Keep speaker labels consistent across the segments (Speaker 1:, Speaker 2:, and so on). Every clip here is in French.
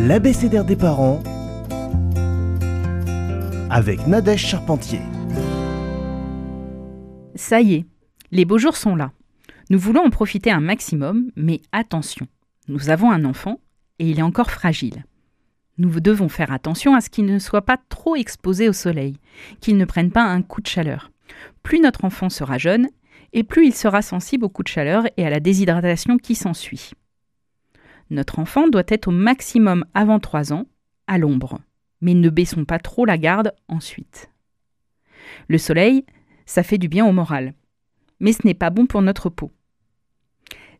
Speaker 1: l'abécédaire des parents avec Nadège Charpentier.
Speaker 2: Ça y est, les beaux jours sont là. Nous voulons en profiter un maximum, mais attention, nous avons un enfant et il est encore fragile. Nous devons faire attention à ce qu'il ne soit pas trop exposé au soleil, qu'il ne prenne pas un coup de chaleur. Plus notre enfant sera jeune, et plus il sera sensible au coup de chaleur et à la déshydratation qui s'ensuit. Notre enfant doit être au maximum avant 3 ans, à l'ombre, mais ne baissons pas trop la garde ensuite. Le soleil, ça fait du bien au moral, mais ce n'est pas bon pour notre peau.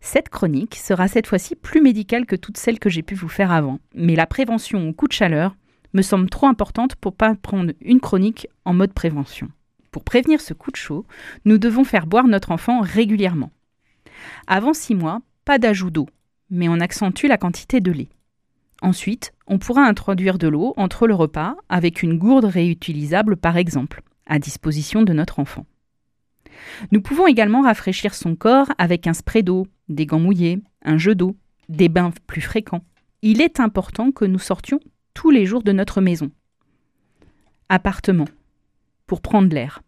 Speaker 2: Cette chronique sera cette fois-ci plus médicale que toutes celles que j'ai pu vous faire avant, mais la prévention au coup de chaleur me semble trop importante pour pas prendre une chronique en mode prévention. Pour prévenir ce coup de chaud, nous devons faire boire notre enfant régulièrement. Avant 6 mois, pas d'ajout d'eau, mais on accentue la quantité de lait. Ensuite, on pourra introduire de l'eau entre le repas avec une gourde réutilisable par exemple, à disposition de notre enfant. Nous pouvons également rafraîchir son corps avec un spray d'eau, des gants mouillés, un jeu d'eau, des bains plus fréquents. Il est important que nous sortions tous les jours de notre maison. Appartement. Pour prendre l'air.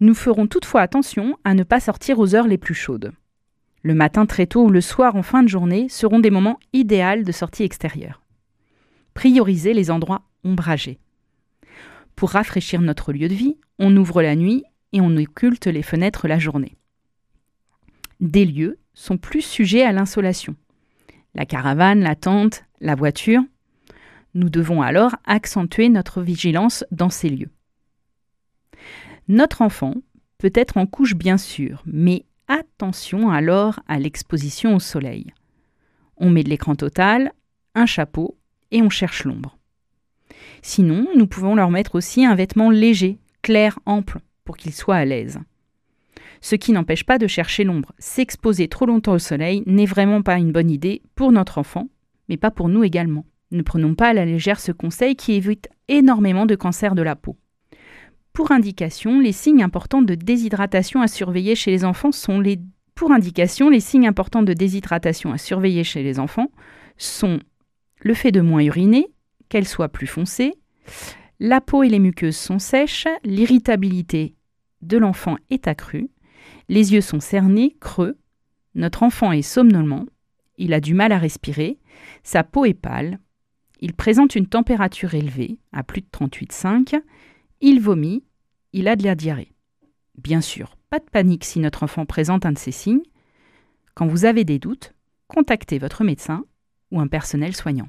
Speaker 2: Nous ferons toutefois attention à ne pas sortir aux heures les plus chaudes. Le matin très tôt ou le soir en fin de journée seront des moments idéaux de sortie extérieure. Prioriser les endroits ombragés. Pour rafraîchir notre lieu de vie, on ouvre la nuit et on occulte les fenêtres la journée. Des lieux sont plus sujets à l'insolation. La caravane, la tente, la voiture. Nous devons alors accentuer notre vigilance dans ces lieux. Notre enfant peut être en couche bien sûr, mais attention alors à l'exposition au soleil. On met de l'écran total, un chapeau et on cherche l'ombre. Sinon, nous pouvons leur mettre aussi un vêtement léger, clair, ample, pour qu'ils soient à l'aise. Ce qui n'empêche pas de chercher l'ombre. S'exposer trop longtemps au soleil n'est vraiment pas une bonne idée pour notre enfant, mais pas pour nous également. Ne prenons pas à la légère ce conseil qui évite énormément de cancers de la peau. Pour indication, les signes importants de déshydratation à surveiller chez les enfants sont les pour indication, les signes importants de déshydratation à surveiller chez les enfants sont le fait de moins uriner, qu'elle soit plus foncée, la peau et les muqueuses sont sèches, l'irritabilité de l'enfant est accrue, les yeux sont cernés, creux, notre enfant est somnolent, il a du mal à respirer, sa peau est pâle, il présente une température élevée, à plus de 38,5, il vomit, il a de la diarrhée. Bien sûr, pas de panique si notre enfant présente un de ces signes. Quand vous avez des doutes, contactez votre médecin ou un personnel soignant.